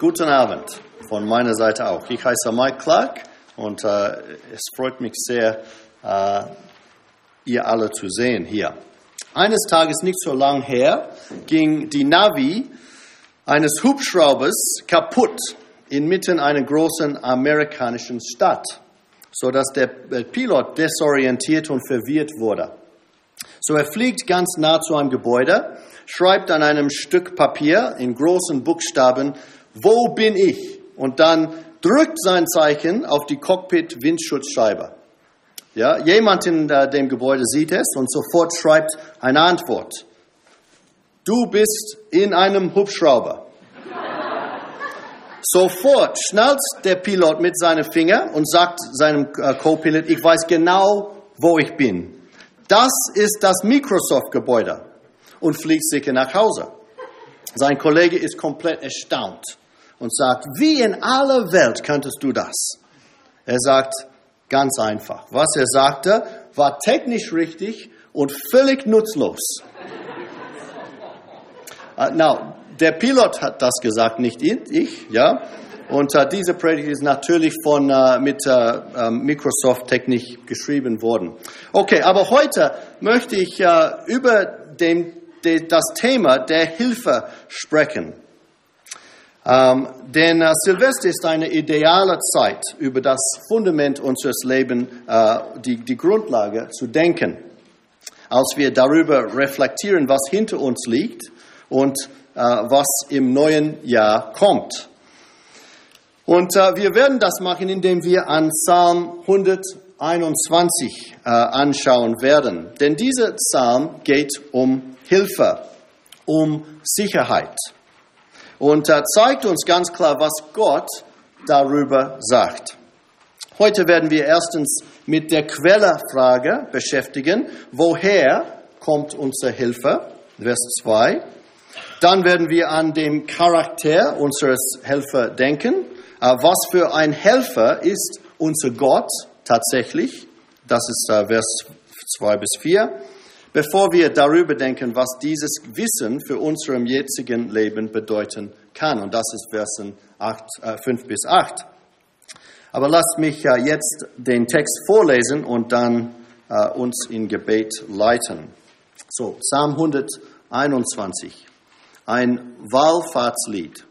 Guten Abend von meiner Seite auch. Ich heiße Mike Clark und äh, es freut mich sehr, äh, ihr alle zu sehen hier. Eines Tages, nicht so lang her, ging die Navi eines Hubschraubers kaputt inmitten einer großen amerikanischen Stadt, sodass der Pilot desorientiert und verwirrt wurde. So er fliegt ganz nah zu einem Gebäude, schreibt an einem Stück Papier in großen Buchstaben, wo bin ich? Und dann drückt sein Zeichen auf die Cockpit-Windschutzscheibe. Ja, jemand in äh, dem Gebäude sieht es und sofort schreibt eine Antwort. Du bist in einem Hubschrauber. Sofort schnallt der Pilot mit seinen Fingern und sagt seinem äh, Co-Pilot, ich weiß genau, wo ich bin. Das ist das Microsoft-Gebäude und fliegt sicher nach Hause. Sein Kollege ist komplett erstaunt und sagt, wie in aller Welt könntest du das? Er sagt, ganz einfach. Was er sagte, war technisch richtig und völlig nutzlos. uh, now, der Pilot hat das gesagt, nicht ich, ja. Und uh, diese Predigt ist natürlich von, uh, mit uh, Microsoft Technik geschrieben worden. Okay, aber heute möchte ich über den, de, das Thema der Hilfe sprechen. Um, denn Silvester ist eine ideale Zeit, über das Fundament unseres Lebens, die, die Grundlage zu denken. Als wir darüber reflektieren, was hinter uns liegt und was im neuen Jahr kommt. Und äh, wir werden das machen, indem wir an Psalm 121 äh, anschauen werden. Denn dieser Psalm geht um Hilfe, um Sicherheit. Und äh, zeigt uns ganz klar, was Gott darüber sagt. Heute werden wir erstens mit der Quellerfrage beschäftigen. Woher kommt unsere Hilfe? Vers 2. Dann werden wir an den Charakter unseres Helfer denken. Äh, was für ein Helfer ist unser Gott tatsächlich? Das ist äh, Vers 2 bis 4. Bevor wir darüber denken, was dieses Wissen für unserem jetzigen Leben bedeuten kann. Und das ist Versen 8, äh, 5 bis 8. Aber lasst mich äh, jetzt den Text vorlesen und dann äh, uns in Gebet leiten. So, Psalm 121, ein Wallfahrtslied.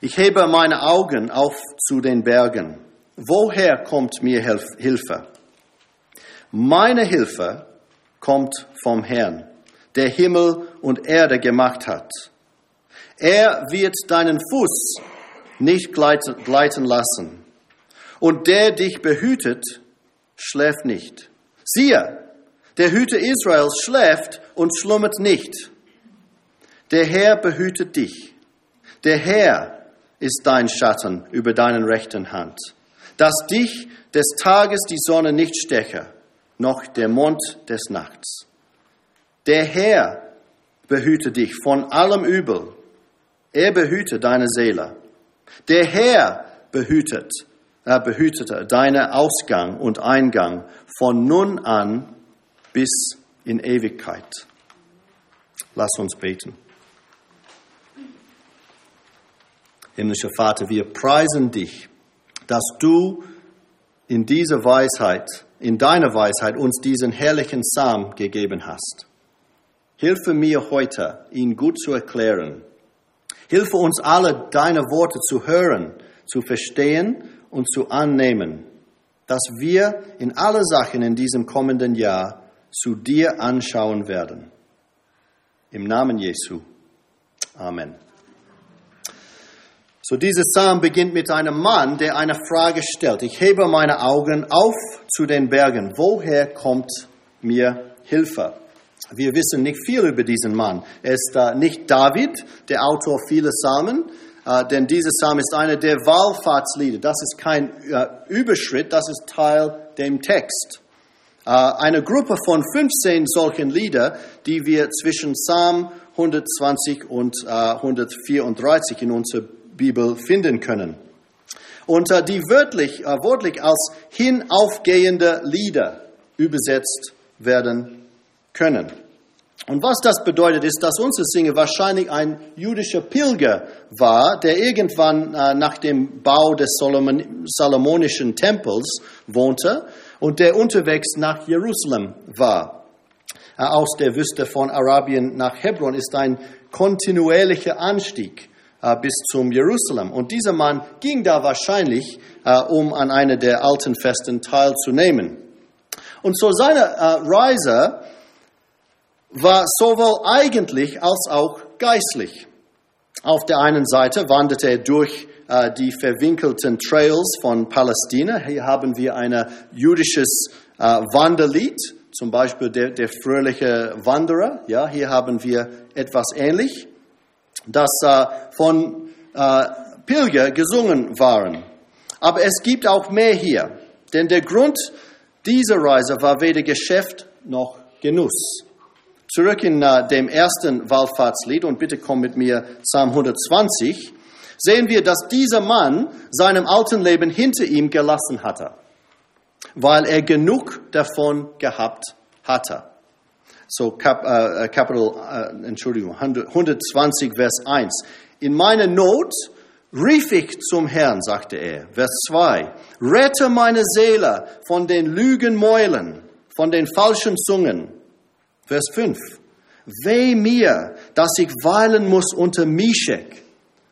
Ich hebe meine Augen auf zu den Bergen. Woher kommt mir Hilfe? Meine Hilfe kommt vom Herrn, der Himmel und Erde gemacht hat. Er wird deinen Fuß nicht gleiten lassen. Und der dich behütet, schläft nicht. Siehe, der Hüter Israels schläft und schlummert nicht. Der Herr behütet dich. Der Herr ist dein Schatten über deinen rechten Hand, dass dich des Tages die Sonne nicht steche, noch der Mond des Nachts. Der Herr behüte dich von allem Übel. Er behüte deine Seele. Der Herr behütet, er behütete deinen Ausgang und Eingang von nun an bis in Ewigkeit. Lass uns beten. Himmlischer Vater, wir preisen dich, dass du in dieser Weisheit, in deiner Weisheit uns diesen herrlichen Psalm gegeben hast. Hilfe mir heute, ihn gut zu erklären. Hilfe uns alle, deine Worte zu hören, zu verstehen und zu annehmen, dass wir in alle Sachen in diesem kommenden Jahr zu dir anschauen werden. Im Namen Jesu. Amen. So dieser Psalm beginnt mit einem Mann, der eine Frage stellt. Ich hebe meine Augen auf zu den Bergen. Woher kommt mir Hilfe? Wir wissen nicht viel über diesen Mann. Er ist äh, nicht David, der Autor vieler Psalmen, äh, denn dieser Psalm ist einer der Wallfahrtslieder. Das ist kein äh, Überschritt, das ist Teil dem Text. Äh, eine Gruppe von 15 solchen Lieder, die wir zwischen Psalm 120 und 134 äh, in unserer Bibel finden können. Und die wörtlich, äh, wörtlich als hinaufgehende Lieder übersetzt werden können. Und was das bedeutet, ist, dass unser Singer wahrscheinlich ein jüdischer Pilger war, der irgendwann äh, nach dem Bau des Salomonischen Tempels wohnte und der unterwegs nach Jerusalem war. Äh, aus der Wüste von Arabien nach Hebron ist ein kontinuierlicher Anstieg bis zum Jerusalem. Und dieser Mann ging da wahrscheinlich, äh, um an einer der alten Festen teilzunehmen. Und so seine äh, Reise war sowohl eigentlich als auch geistlich. Auf der einen Seite wanderte er durch äh, die verwinkelten Trails von Palästina. Hier haben wir ein jüdisches äh, Wanderlied, zum Beispiel der, der fröhliche Wanderer. Ja, hier haben wir etwas ähnlich, das äh, von äh, Pilger gesungen waren. Aber es gibt auch mehr hier, denn der Grund dieser Reise war weder Geschäft noch Genuss. Zurück in uh, dem ersten Wallfahrtslied und bitte komm mit mir Psalm 120, sehen wir, dass dieser Mann seinem alten Leben hinter ihm gelassen hatte, weil er genug davon gehabt hatte. So Kap, äh, Kapitel, äh, Entschuldigung, 120 Vers 1. In meiner Not rief ich zum Herrn, sagte er. Vers 2. Rette meine Seele von den Lügenmäulen, von den falschen Zungen. Vers 5. Weh mir, dass ich weilen muss unter Mischek,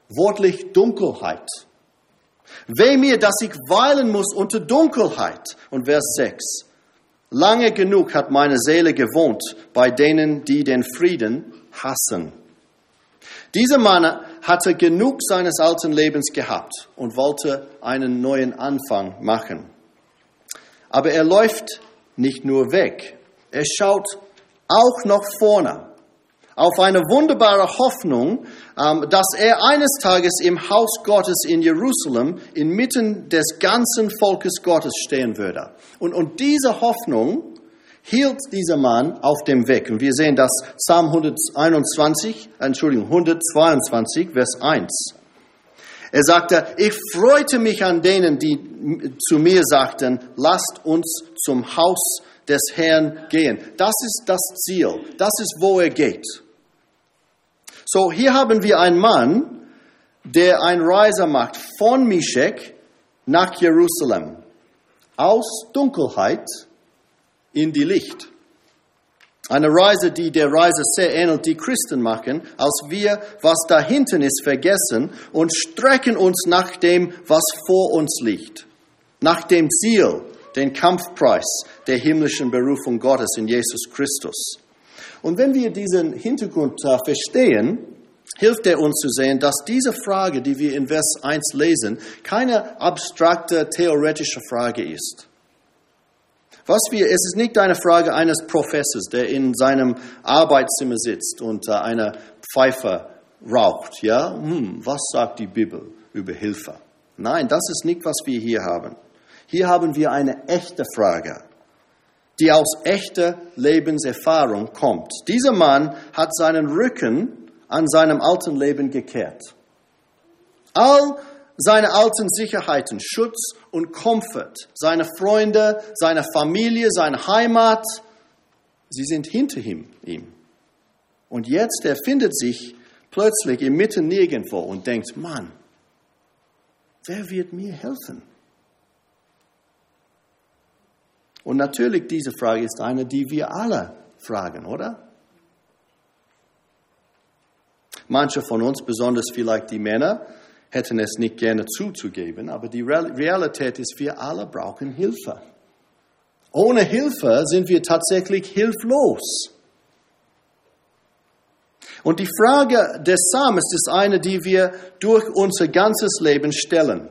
wortlich Dunkelheit. Weh mir, dass ich weilen muss unter Dunkelheit. Und Vers 6. Lange genug hat meine Seele gewohnt bei denen, die den Frieden hassen. Dieser Mann hatte genug seines alten Lebens gehabt und wollte einen neuen Anfang machen. Aber er läuft nicht nur weg, er schaut auch noch vorne auf eine wunderbare Hoffnung, ähm, dass er eines Tages im Haus Gottes in Jerusalem inmitten des ganzen Volkes Gottes stehen würde. Und, und diese Hoffnung hielt dieser Mann auf dem Weg. Und wir sehen das Psalm 121, Entschuldigung, 122, Vers 1. Er sagte, ich freute mich an denen, die zu mir sagten, lasst uns zum Haus des Herrn gehen. Das ist das Ziel. Das ist, wo er geht. So, hier haben wir einen Mann, der ein Reise macht von Mishek nach Jerusalem. Aus Dunkelheit in die Licht. Eine Reise, die der Reise sehr ähnelt, die Christen machen, als wir, was da hinten ist, vergessen und strecken uns nach dem, was vor uns liegt. Nach dem Ziel, den Kampfpreis der himmlischen Berufung Gottes in Jesus Christus. Und wenn wir diesen Hintergrund äh, verstehen, hilft er uns zu sehen, dass diese Frage, die wir in Vers 1 lesen, keine abstrakte theoretische Frage ist. Was wir, es ist nicht eine Frage eines Professors, der in seinem Arbeitszimmer sitzt und äh, eine Pfeife raucht. Ja, hm, was sagt die Bibel über Hilfe? Nein, das ist nicht, was wir hier haben. Hier haben wir eine echte Frage, die aus echter Lebenserfahrung kommt. Dieser Mann hat seinen Rücken an seinem alten Leben gekehrt. All seine alten Sicherheiten, Schutz und Komfort, seine Freunde, seine Familie, seine Heimat, sie sind hinter ihm. Und jetzt, er findet sich plötzlich im Mitten nirgendwo und denkt, Mann, wer wird mir helfen? Und natürlich, diese Frage ist eine, die wir alle fragen, oder? Manche von uns, besonders vielleicht die Männer, hätten es nicht gerne zuzugeben, aber die Realität ist, wir alle brauchen Hilfe. Ohne Hilfe sind wir tatsächlich hilflos. Und die Frage des Samens ist eine, die wir durch unser ganzes Leben stellen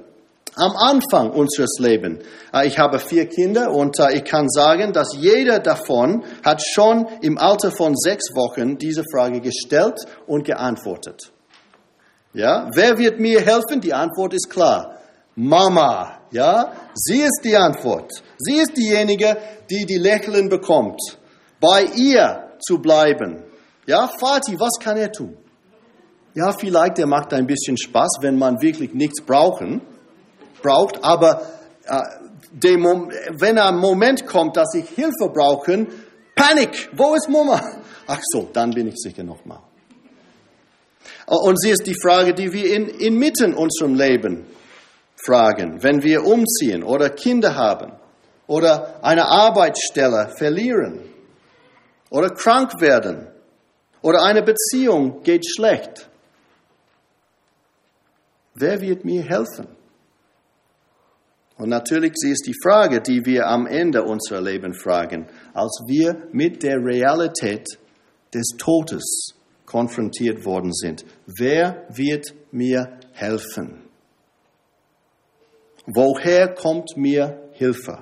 am Anfang unseres Lebens. Äh, ich habe vier Kinder und äh, ich kann sagen, dass jeder davon hat schon im Alter von sechs Wochen diese Frage gestellt und geantwortet. Ja, wer wird mir helfen? Die Antwort ist klar. Mama, ja, sie ist die Antwort. Sie ist diejenige, die die Lächeln bekommt. Bei ihr zu bleiben. Ja, Vati, was kann er tun? Ja, vielleicht er macht ein bisschen Spaß, wenn man wirklich nichts brauchen braucht, aber äh, dem, wenn ein Moment kommt, dass ich Hilfe brauche, Panik, wo ist Mama? Ach so, dann bin ich sicher nochmal. Und sie ist die Frage, die wir in, inmitten unserem Leben fragen, wenn wir umziehen oder Kinder haben oder eine Arbeitsstelle verlieren oder krank werden oder eine Beziehung geht schlecht. Wer wird mir helfen? Und natürlich sie ist die Frage, die wir am Ende unserer Leben fragen, als wir mit der Realität des Todes konfrontiert worden sind. Wer wird mir helfen? Woher kommt mir Hilfe?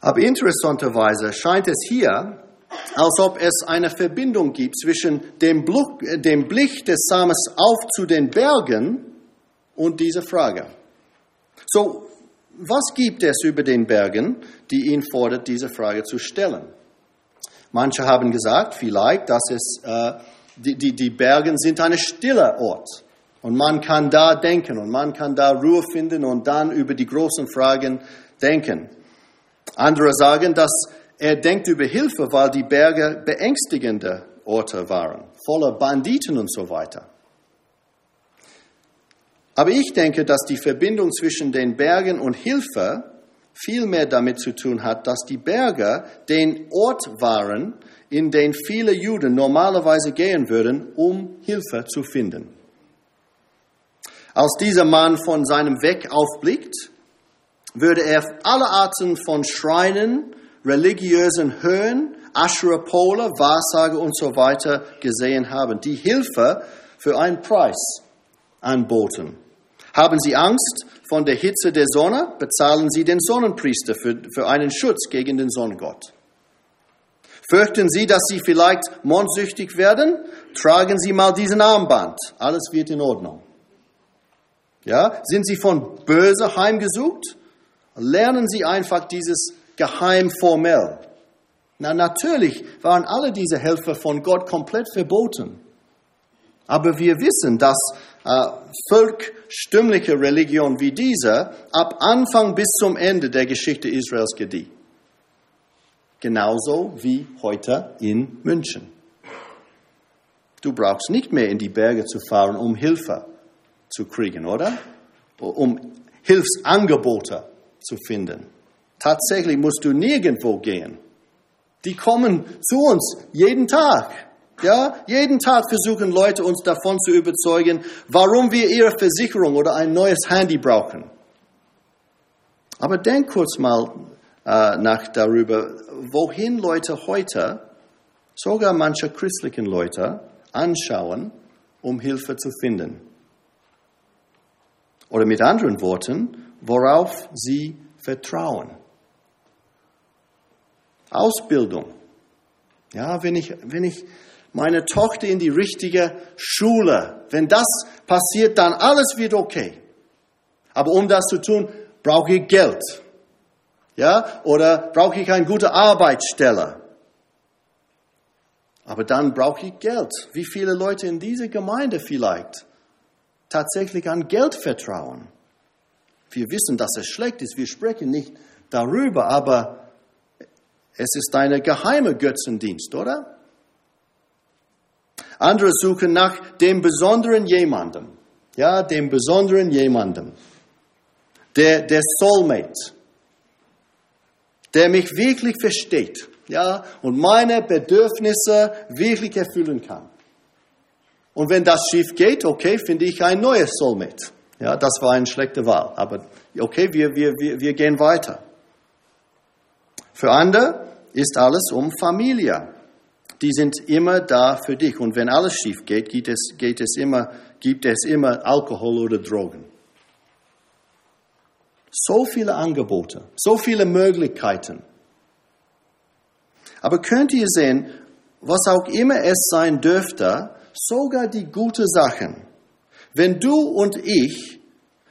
Aber interessanterweise scheint es hier, als ob es eine Verbindung gibt zwischen dem, Blick des Sames auf zu den Bergen und dieser Frage. So, was gibt es über den Bergen, die ihn fordert, diese Frage zu stellen? Manche haben gesagt, vielleicht, dass es, äh, die, die, die Bergen sind ein stiller Ort. Und man kann da denken und man kann da Ruhe finden und dann über die großen Fragen denken. Andere sagen, dass er denkt über Hilfe, weil die Berge beängstigende Orte waren, voller Banditen und so weiter. Aber ich denke, dass die Verbindung zwischen den Bergen und Hilfe viel mehr damit zu tun hat, dass die Berge den Ort waren, in den viele Juden normalerweise gehen würden, um Hilfe zu finden. Als dieser Mann von seinem Weg aufblickt, würde er alle Arten von Schreinen, religiösen Höhen, Aschurapole, Wahrsage und so weiter gesehen haben, die Hilfe für einen Preis anboten. Haben Sie Angst von der Hitze der Sonne? Bezahlen Sie den Sonnenpriester für, für einen Schutz gegen den Sonnengott. Fürchten Sie, dass Sie vielleicht mondsüchtig werden? Tragen Sie mal diesen Armband. Alles wird in Ordnung. Ja? Sind Sie von Böse heimgesucht? Lernen Sie einfach dieses Geheim formell. Na, natürlich waren alle diese Helfer von Gott komplett verboten. Aber wir wissen, dass äh, volkstümliche Religion wie diese ab Anfang bis zum Ende der Geschichte Israels gedieh. Genauso wie heute in München. Du brauchst nicht mehr in die Berge zu fahren, um Hilfe zu kriegen, oder? Um Hilfsangebote zu finden. Tatsächlich musst du nirgendwo gehen. Die kommen zu uns jeden Tag. Ja, jeden Tag versuchen Leute uns davon zu überzeugen, warum wir ihre Versicherung oder ein neues Handy brauchen. Aber denk kurz mal äh, nach darüber, wohin Leute heute, sogar manche christlichen Leute, anschauen, um Hilfe zu finden. Oder mit anderen Worten, worauf sie vertrauen. Ausbildung. Ja, wenn ich, wenn ich meine Tochter in die richtige Schule. Wenn das passiert, dann alles wird okay. Aber um das zu tun, brauche ich Geld. Ja, oder brauche ich eine gute Arbeitsstelle. Aber dann brauche ich Geld. Wie viele Leute in dieser Gemeinde vielleicht tatsächlich an Geld vertrauen? Wir wissen, dass es schlecht ist. Wir sprechen nicht darüber, aber es ist eine geheime Götzendienst, oder? Andere suchen nach dem besonderen jemandem. Ja, dem besonderen jemandem. Der, der Soulmate. Der mich wirklich versteht. Ja, und meine Bedürfnisse wirklich erfüllen kann. Und wenn das schief geht, okay, finde ich ein neues Soulmate. Ja, das war eine schlechte Wahl. Aber okay, wir, wir, wir, wir gehen weiter. Für andere ist alles um Familie die sind immer da für dich. Und wenn alles schief geht, geht es, geht es immer, gibt es immer Alkohol oder Drogen. So viele Angebote, so viele Möglichkeiten. Aber könnt ihr sehen, was auch immer es sein dürfte, sogar die guten Sachen, wenn du und ich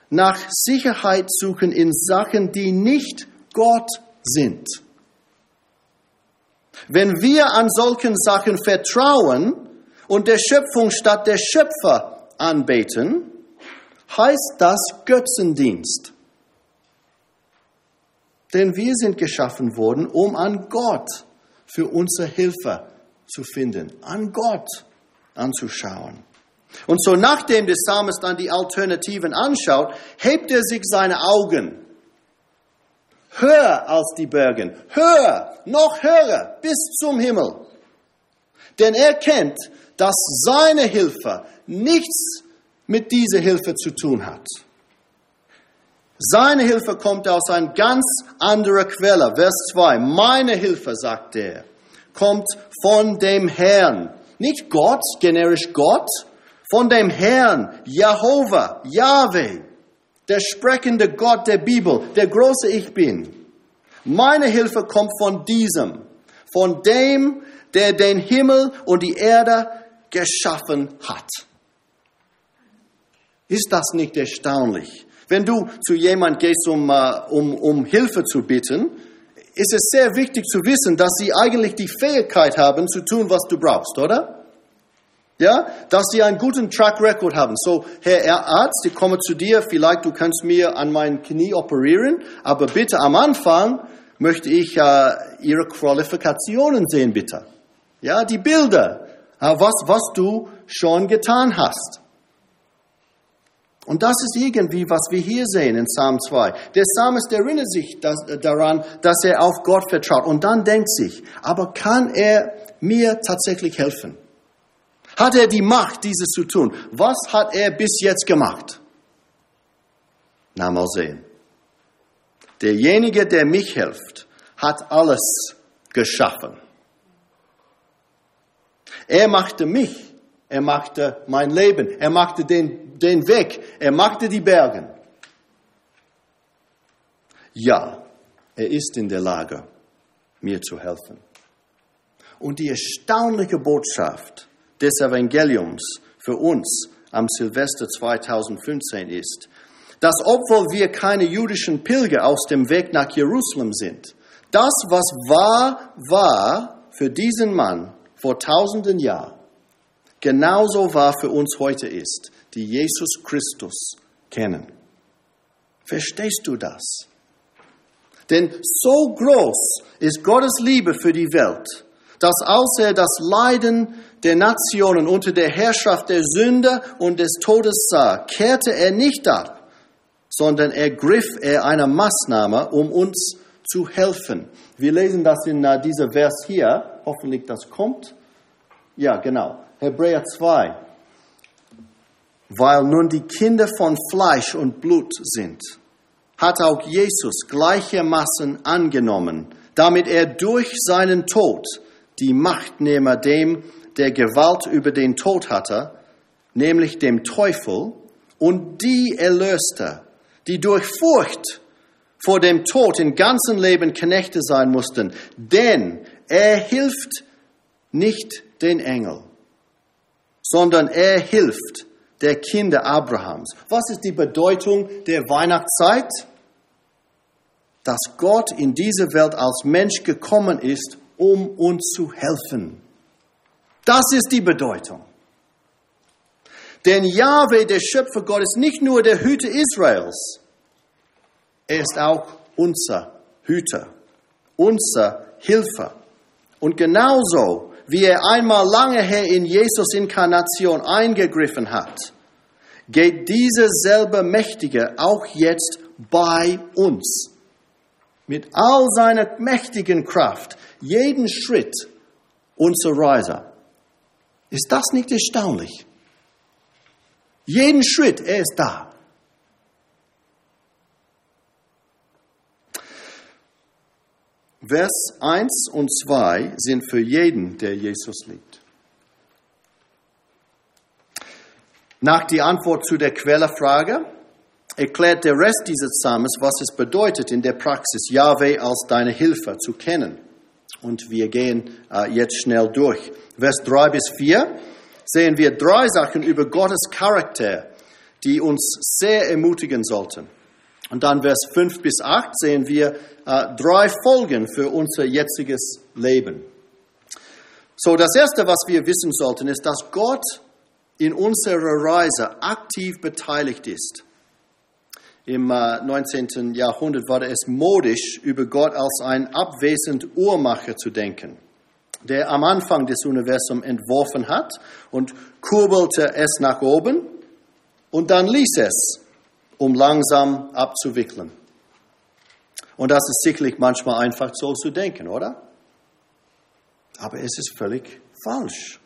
nach Sicherheit suchen in Sachen, die nicht Gott sind, wenn wir an solchen Sachen vertrauen und der Schöpfung statt der Schöpfer anbeten, heißt das Götzendienst. Denn wir sind geschaffen worden, um an Gott für unsere Hilfe zu finden, an Gott anzuschauen. Und so nachdem der Psalmist dann die Alternativen anschaut, hebt er sich seine Augen höher als die Berge, höher, noch höher, bis zum Himmel. Denn er kennt, dass seine Hilfe nichts mit dieser Hilfe zu tun hat. Seine Hilfe kommt aus einer ganz anderen Quelle. Vers 2. Meine Hilfe, sagt er, kommt von dem Herrn. Nicht Gott, generisch Gott, von dem Herrn, Jehovah, Yahweh, der sprechende Gott der Bibel, der große Ich bin. Meine Hilfe kommt von diesem, von dem, der den Himmel und die Erde geschaffen hat. Ist das nicht erstaunlich? Wenn du zu jemand gehst, um, uh, um, um Hilfe zu bitten, ist es sehr wichtig zu wissen, dass sie eigentlich die Fähigkeit haben, zu tun, was du brauchst, oder? Ja, dass sie einen guten Track Record haben. So, Herr Arzt, ich komme zu dir, vielleicht du kannst mir an mein Knie operieren, aber bitte am Anfang möchte ich äh, Ihre Qualifikationen sehen, bitte. Ja, die Bilder, äh, was, was du schon getan hast. Und das ist irgendwie, was wir hier sehen in Psalm 2. Der Psalmist erinnert sich das, äh, daran, dass er auf Gott vertraut und dann denkt sich, aber kann er mir tatsächlich helfen? Hat er die Macht, dieses zu tun? Was hat er bis jetzt gemacht? Na, mal sehen. Derjenige, der mich hilft, hat alles geschaffen. Er machte mich, er machte mein Leben, er machte den, den Weg, er machte die Berge. Ja, er ist in der Lage, mir zu helfen. Und die erstaunliche Botschaft des Evangeliums für uns am Silvester 2015 ist, dass obwohl wir keine jüdischen Pilger aus dem Weg nach Jerusalem sind, das, was wahr war für diesen Mann vor tausenden Jahren, genauso wahr für uns heute ist, die Jesus Christus kennen. Verstehst du das? Denn so groß ist Gottes Liebe für die Welt, dass als er das Leiden der Nationen unter der Herrschaft der Sünde und des Todes sah, kehrte er nicht ab, sondern ergriff er eine Maßnahme, um uns zu helfen. Wir lesen das in uh, diesem Vers hier, hoffentlich das kommt. Ja, genau. Hebräer 2. Weil nun die Kinder von Fleisch und Blut sind, hat auch Jesus gleichermaßen angenommen, damit er durch seinen Tod die Machtnehmer dem, der Gewalt über den Tod hatte, nämlich dem Teufel, und die erlöste, die durch Furcht vor dem Tod im ganzen Leben Knechte sein mussten, denn er hilft nicht den Engel, sondern er hilft der Kinder Abrahams. Was ist die Bedeutung der Weihnachtszeit? Dass Gott in diese Welt als Mensch gekommen ist, um uns zu helfen. Das ist die Bedeutung. Denn Yahweh, der Schöpfer Gott, ist nicht nur der Hüter Israels, er ist auch unser Hüter, unser Hilfer. Und genauso wie er einmal lange her in Jesus Inkarnation eingegriffen hat, geht dieser selbe Mächtige auch jetzt bei uns. Mit all seiner mächtigen Kraft, jeden Schritt unserer Reise. Ist das nicht erstaunlich? Jeden Schritt, er ist da. Vers 1 und 2 sind für jeden, der Jesus liebt. Nach der Antwort zu der Quellerfrage erklärt der Rest dieses Psalms, was es bedeutet, in der Praxis Yahweh als deine Hilfe zu kennen. Und wir gehen äh, jetzt schnell durch. Vers 3 bis 4 sehen wir drei Sachen über Gottes Charakter, die uns sehr ermutigen sollten. Und dann Vers 5 bis 8 sehen wir äh, drei Folgen für unser jetziges Leben. So, das Erste, was wir wissen sollten, ist, dass Gott in unserer Reise aktiv beteiligt ist. Im äh, 19. Jahrhundert war es modisch, über Gott als ein abwesend Uhrmacher zu denken. der am Anfang des Universums entworfen hat und kurbelte es nach oben und dann ließ es, um langsam abzuwickeln. Und das ist sicherlich manchmal einfach so zu denken, oder? Aber es ist völlig falsch.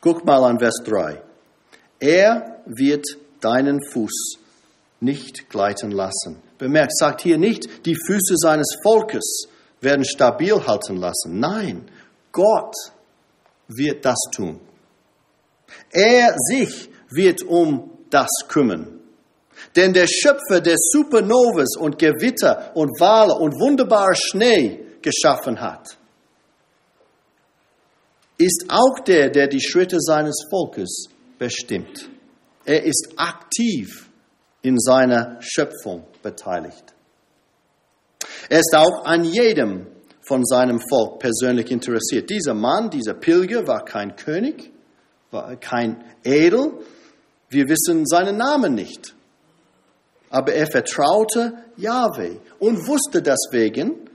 Guck mal an Vers 3. Er wird deinen Fuß nicht gleiten lassen. Bemerkt, sagt hier nicht, die Füße seines Volkes werden stabil halten lassen. Nein, Gott wird das tun. Er sich wird um das kümmern. Denn der Schöpfer der Supernovas und Gewitter und Wale und wunderbarer Schnee geschaffen hat, ist auch der, der die Schritte seines Volkes bestimmt. Er ist aktiv in seiner Schöpfung beteiligt. Er ist auch an jedem von seinem Volk persönlich interessiert. Dieser Mann, dieser Pilger war kein König, war kein Edel. Wir wissen seinen Namen nicht. Aber er vertraute Yahweh und wusste deswegen,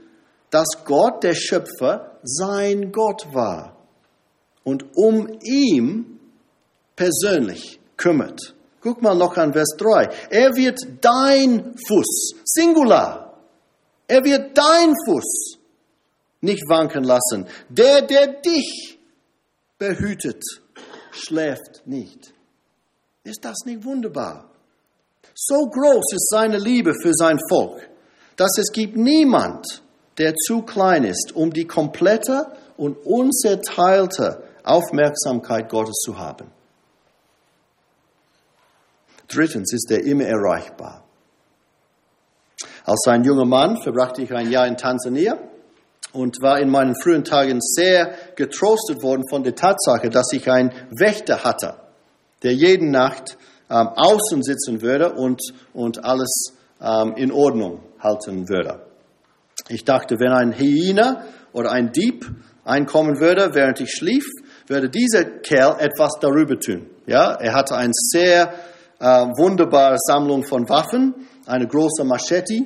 dass Gott, der Schöpfer, sein Gott war und um ihn persönlich kümmert. Guck mal noch an Vers 3. Er wird dein Fuß, Singular, er wird dein Fuß nicht wanken lassen. Der, der dich behütet, schläft nicht. Ist das nicht wunderbar? So groß ist seine Liebe für sein Volk, dass es gibt niemand, der zu klein ist, um die komplette und unzerteilte Aufmerksamkeit Gottes zu haben. Drittens ist er immer erreichbar. Als ein junger Mann verbrachte ich ein Jahr in Tansania und war in meinen frühen Tagen sehr getrostet worden von der Tatsache, dass ich einen Wächter hatte, der jede Nacht ähm, außen sitzen würde und, und alles ähm, in Ordnung halten würde. Ich dachte, wenn ein Hyäne oder ein Dieb einkommen würde, während ich schlief, würde dieser Kerl etwas darüber tun. Ja, er hatte eine sehr äh, wunderbare Sammlung von Waffen, eine große Machete,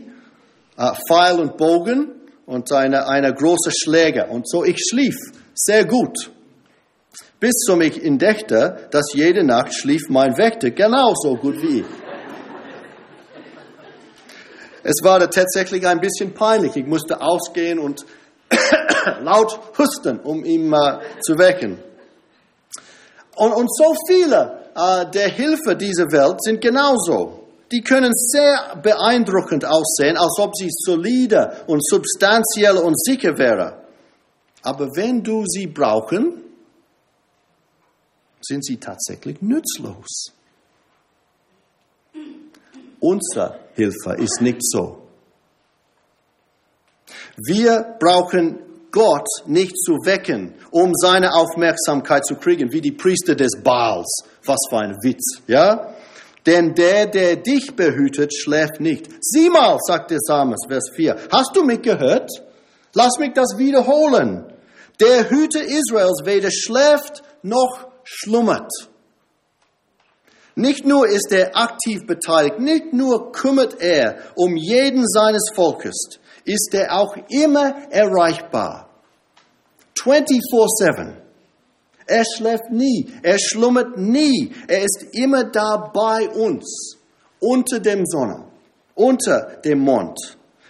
äh, Pfeil und Bogen und eine, eine große Schläger. Und so ich schlief sehr gut. Bis zum ich entdeckte, dass jede Nacht schlief mein Wächter genauso gut wie ich. Es war tatsächlich ein bisschen peinlich. Ich musste ausgehen und laut husten, um ihn äh, zu wecken. Und, und so viele äh, der Hilfe dieser Welt sind genauso. Die können sehr beeindruckend aussehen, als ob sie solide und substanziell und sicher wären. Aber wenn du sie brauchen, sind sie tatsächlich nützlos. Unsere Hilfe ist nicht so. Wir brauchen Gott nicht zu wecken, um seine Aufmerksamkeit zu kriegen, wie die Priester des Baals. Was für ein Witz, ja? Denn der, der dich behütet, schläft nicht. Sieh mal, sagt der Samus, Vers 4. Hast du mich gehört? Lass mich das wiederholen. Der Hüter Israels weder schläft noch schlummert. Nicht nur ist er aktiv beteiligt, nicht nur kümmert er um jeden seines Volkes, ist er auch immer erreichbar. 24-7. Er schläft nie, er schlummert nie, er ist immer da bei uns, unter dem Sonne, unter dem Mond.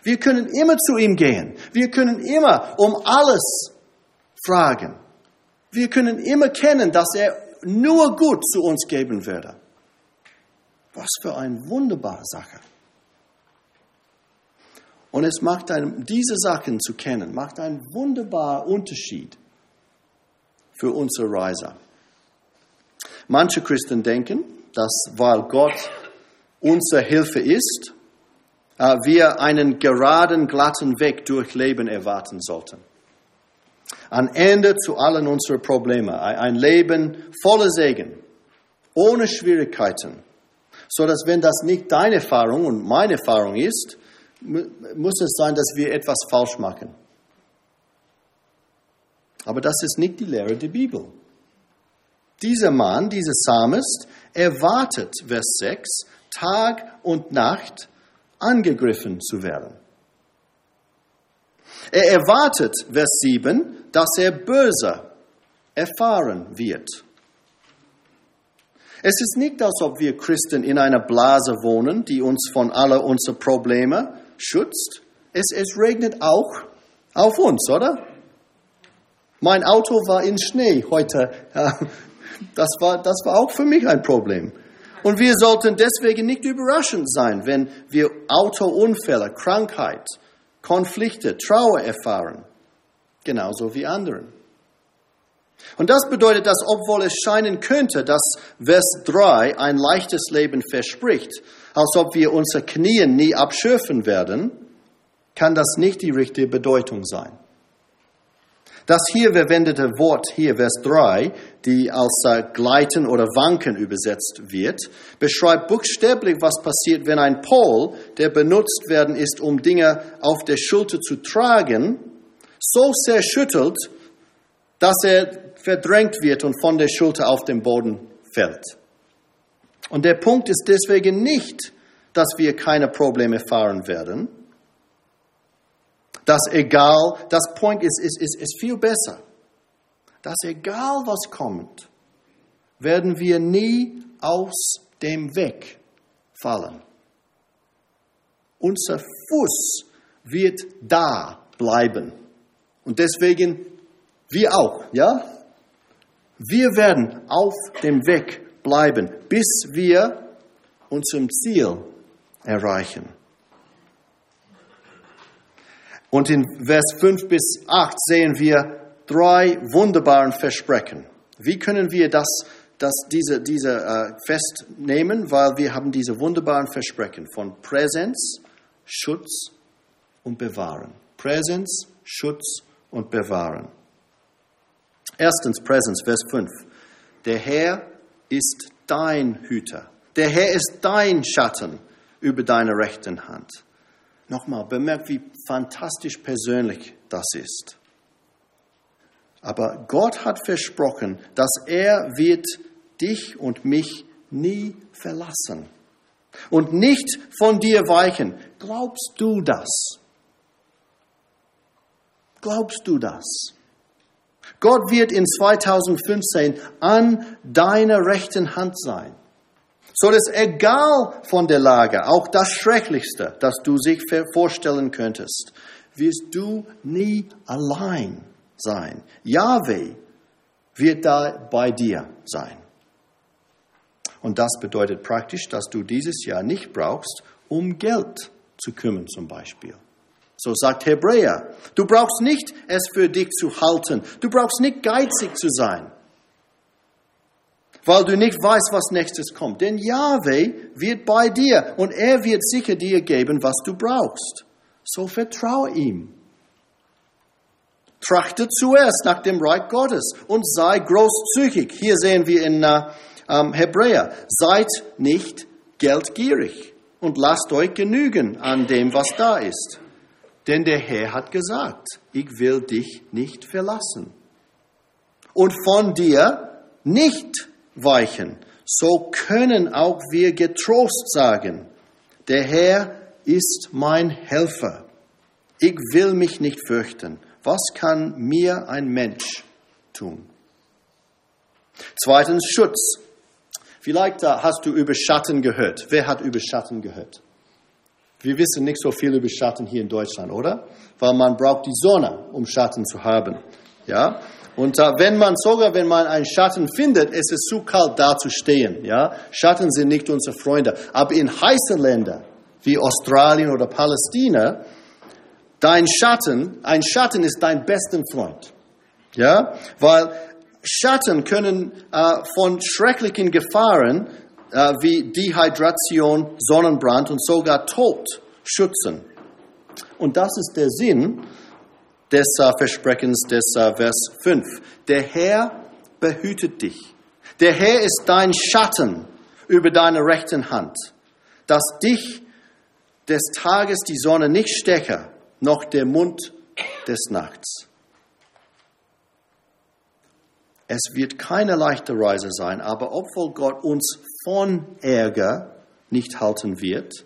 Wir können immer zu ihm gehen, wir können immer um alles fragen. Wir können immer kennen, dass er nur gut zu uns geben würde. Was für eine wunderbare Sache. Und es macht einem, diese Sachen zu kennen, macht einen wunderbaren Unterschied für unsere Reise. Manche Christen denken, dass weil Gott unsere Hilfe ist, äh, wir einen geraden, glatten Weg durch Leben erwarten sollten. Ein Ende zu allen unseren Problemen, ein Leben voller Segen, ohne Schwierigkeiten, so dass wenn das nicht deine Erfahrung und meine Erfahrung ist, muss es sein, dass wir etwas falsch machen. Aber das ist nicht die Lehre der Bibel. Dieser Mann, dieser Psalmist, erwartet, Vers 6, Tag und Nacht angegriffen zu werden. Er erwartet, Vers 7, dass er böse erfahren wird. Es ist nicht, als ob wir Christen in einer Blase wohnen, die uns von aller unserer Probleme schützt. Es, es regnet auch auf uns, oder? Mein Auto war in Schnee heute. Das war, das war auch für mich ein Problem. Und wir sollten deswegen nicht überraschend sein, wenn wir Autounfälle, Krankheit, Konflikte, Trauer erfahren. Genauso wie anderen. Und das bedeutet, dass obwohl es scheinen könnte, dass Vers 3 ein leichtes Leben verspricht, als ob wir unser Knien nie abschürfen werden, kann das nicht die richtige Bedeutung sein. Das hier verwendete Wort, hier Vers 3, die als äh, gleiten oder wanken übersetzt wird, beschreibt buchstäblich, was passiert, wenn ein Pol, der benutzt werden ist, um Dinge auf der Schulter zu tragen, so sehr schüttelt, dass er verdrängt wird und von der Schulter auf den Boden fällt. Und der Punkt ist deswegen nicht, dass wir keine Probleme fahren werden. Das egal, das Point ist, ist, ist, ist viel besser. Dass egal was kommt, werden wir nie aus dem Weg fallen. Unser Fuß wird da bleiben. Und deswegen wir auch, ja? Wir werden auf dem Weg bleiben, bis wir unserem Ziel erreichen. Und in Vers 5 bis 8 sehen wir drei wunderbaren Versprechen. Wie können wir das, das diese, diese äh, festnehmen? Weil wir haben diese wunderbaren Versprechen von Präsenz, Schutz und Bewahren. Präsenz, Schutz und Bewahren. Erstens Präsenz, Vers 5. Der Herr ist dein Hüter. Der Herr ist dein Schatten über deine rechten Hand. Nochmal, bemerkt, wie fantastisch persönlich das ist. Aber Gott hat versprochen, dass er wird dich und mich nie verlassen und nicht von dir weichen. Glaubst du das? Glaubst du das? Gott wird in 2015 an deiner rechten Hand sein. So dass egal von der Lage, auch das Schrecklichste, das du sich vorstellen könntest, wirst du nie allein sein. Yahweh wird da bei dir sein. Und das bedeutet praktisch, dass du dieses Jahr nicht brauchst, um Geld zu kümmern zum Beispiel. So sagt Hebräer. Du brauchst nicht es für dich zu halten. Du brauchst nicht geizig zu sein, weil du nicht weißt, was nächstes kommt. Denn Yahweh wird bei dir und er wird sicher dir geben, was du brauchst. So vertraue ihm. Trachte zuerst nach dem Reich Gottes und sei großzügig. Hier sehen wir in äh, ähm, Hebräer. Seid nicht geldgierig und lasst euch genügen an dem, was da ist. Denn der Herr hat gesagt, ich will dich nicht verlassen und von dir nicht weichen. So können auch wir getrost sagen, der Herr ist mein Helfer. Ich will mich nicht fürchten. Was kann mir ein Mensch tun? Zweitens Schutz. Vielleicht hast du über Schatten gehört. Wer hat über Schatten gehört? Wir wissen nicht so viel über Schatten hier in Deutschland, oder? Weil man braucht die Sonne, um Schatten zu haben. Ja? Und äh, wenn man sogar, wenn man einen Schatten findet, ist es zu kalt da zu stehen. Ja? Schatten sind nicht unsere Freunde. Aber in heißen Ländern wie Australien oder Palästina, dein Schatten, ein Schatten ist dein bester Freund. Ja? Weil Schatten können äh, von schrecklichen Gefahren äh, wie Dehydration, Sonnenbrand und sogar Tod schützen. Und das ist der Sinn des Versprechens des Vers 5. Der Herr behütet dich. Der Herr ist dein Schatten über deine rechten Hand, dass dich des Tages die Sonne nicht steche, noch der Mund des Nachts. Es wird keine leichte Reise sein, aber obwohl Gott uns von Ärger nicht halten wird,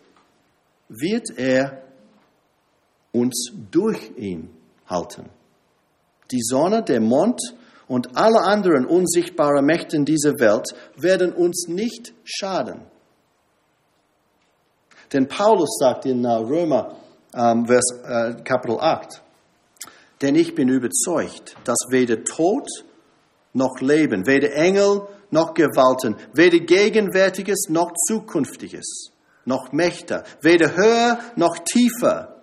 wird er uns durch ihn halten. Die Sonne, der Mond und alle anderen unsichtbaren Mächte dieser Welt werden uns nicht schaden. Denn Paulus sagt in äh, Römer ähm, Vers, äh, Kapitel 8, denn ich bin überzeugt, dass weder Tod noch Leben, weder Engel noch Gewalten, weder Gegenwärtiges noch Zukünftiges, noch Mächte, weder höher noch tiefer,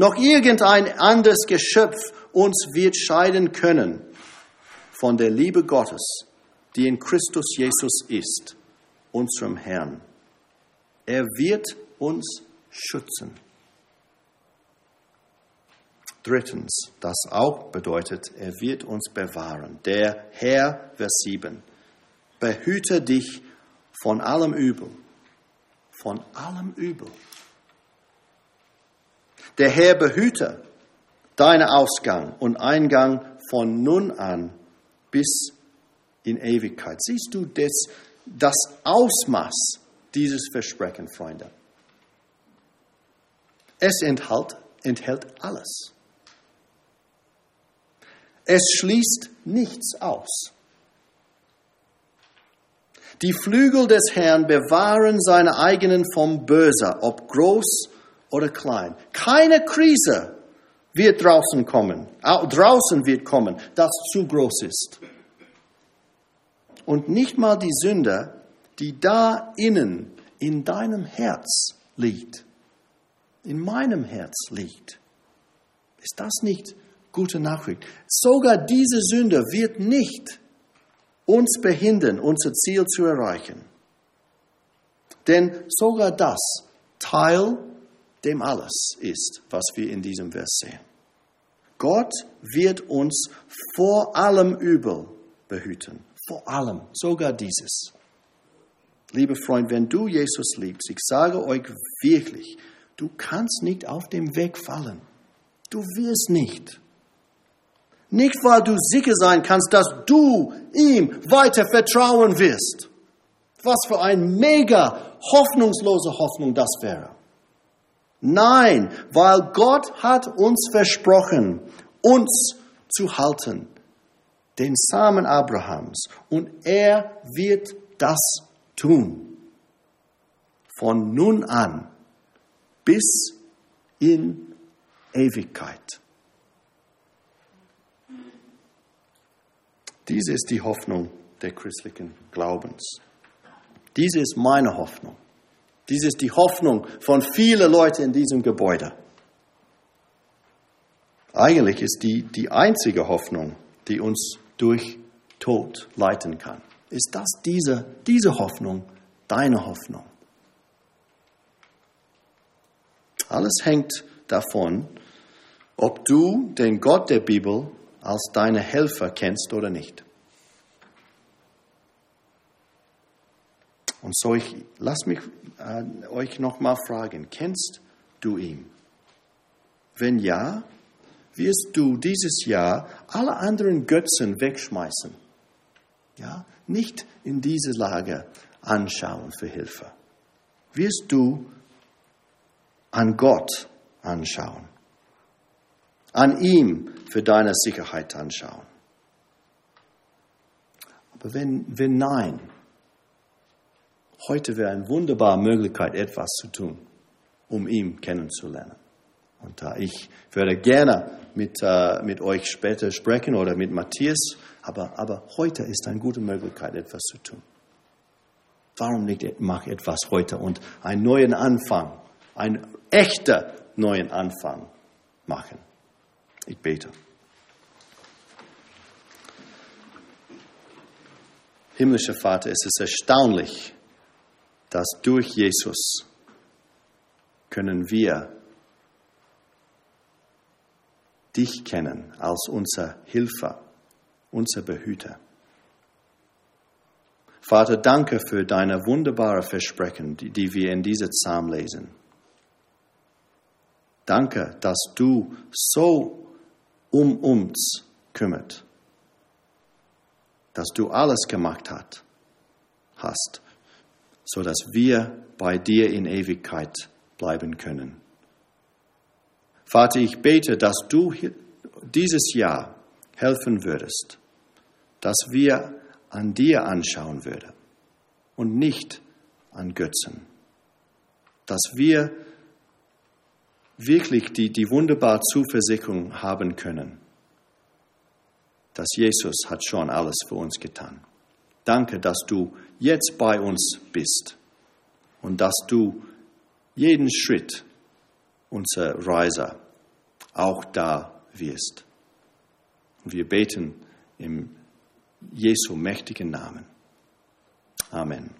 noch irgendein anderes Geschöpf uns wird scheiden können von der Liebe Gottes, die in Christus Jesus ist, unserem Herrn. Er wird uns schützen. Drittens, das auch bedeutet, er wird uns bewahren. Der Herr, Vers 7, behüte dich von allem Übel. Von allem Übel. Der Herr behüte deinen Ausgang und Eingang von nun an bis in Ewigkeit. Siehst du das, das Ausmaß dieses Versprechen, Freunde? Es enthält, enthält alles. Es schließt nichts aus. Die Flügel des Herrn bewahren seine eigenen vom Böser, ob groß oder klein. Keine Krise wird draußen kommen, draußen wird kommen, das zu groß ist. Und nicht mal die Sünde, die da innen in deinem Herz liegt, in meinem Herz liegt. Ist das nicht gute Nachricht? Sogar diese Sünde wird nicht uns behindern, unser Ziel zu erreichen. Denn sogar das Teil dem alles ist, was wir in diesem Vers sehen. Gott wird uns vor allem Übel behüten. Vor allem, sogar dieses. Liebe Freund, wenn du Jesus liebst, ich sage euch wirklich, du kannst nicht auf dem Weg fallen. Du wirst nicht. Nicht, weil du sicher sein kannst, dass du ihm weiter vertrauen wirst. Was für eine mega hoffnungslose Hoffnung das wäre. Nein, weil Gott hat uns versprochen, uns zu halten, den Samen Abrahams, und er wird das tun. Von nun an bis in Ewigkeit. Diese ist die Hoffnung der christlichen Glaubens. Diese ist meine Hoffnung. Dies ist die Hoffnung von vielen Leuten in diesem Gebäude. Eigentlich ist die die einzige Hoffnung, die uns durch Tod leiten kann. Ist das diese, diese Hoffnung, deine Hoffnung? Alles hängt davon, ob du den Gott der Bibel als deine Helfer kennst oder nicht. Und so ich, lass mich äh, euch nochmal fragen, kennst du ihn? Wenn ja, wirst du dieses Jahr alle anderen Götzen wegschmeißen. Ja, nicht in diese Lage anschauen für Hilfe. Wirst du an Gott anschauen. An ihm für deine Sicherheit anschauen. Aber wenn, wenn nein, Heute wäre eine wunderbare Möglichkeit, etwas zu tun, um ihn kennenzulernen. Und äh, ich würde gerne mit, äh, mit euch später sprechen oder mit Matthias, aber, aber heute ist eine gute Möglichkeit, etwas zu tun. Warum nicht mach etwas heute und einen neuen Anfang, einen echten neuen Anfang machen? Ich bete. Himmlischer Vater, es ist erstaunlich, dass durch Jesus können wir dich kennen als unser Hilfer, unser Behüter. Vater, danke für deine wunderbaren Versprechen, die, wir in dieser Psalm lesen. Danke, dass du so um uns kümmert, dass du alles gemacht hast so dass wir bei dir in Ewigkeit bleiben können. Vater, ich bete, dass du dieses Jahr helfen würdest, dass wir an dir anschauen würden und nicht an Götzen. Dass wir wirklich die, die wunderbare Zuversicherung haben können, dass Jesus hat schon alles für uns getan. Danke, dass du jetzt bei uns bist und dass du jeden Schritt unserer Reise auch da wirst. Wir beten im Jesu mächtigen Namen. Amen.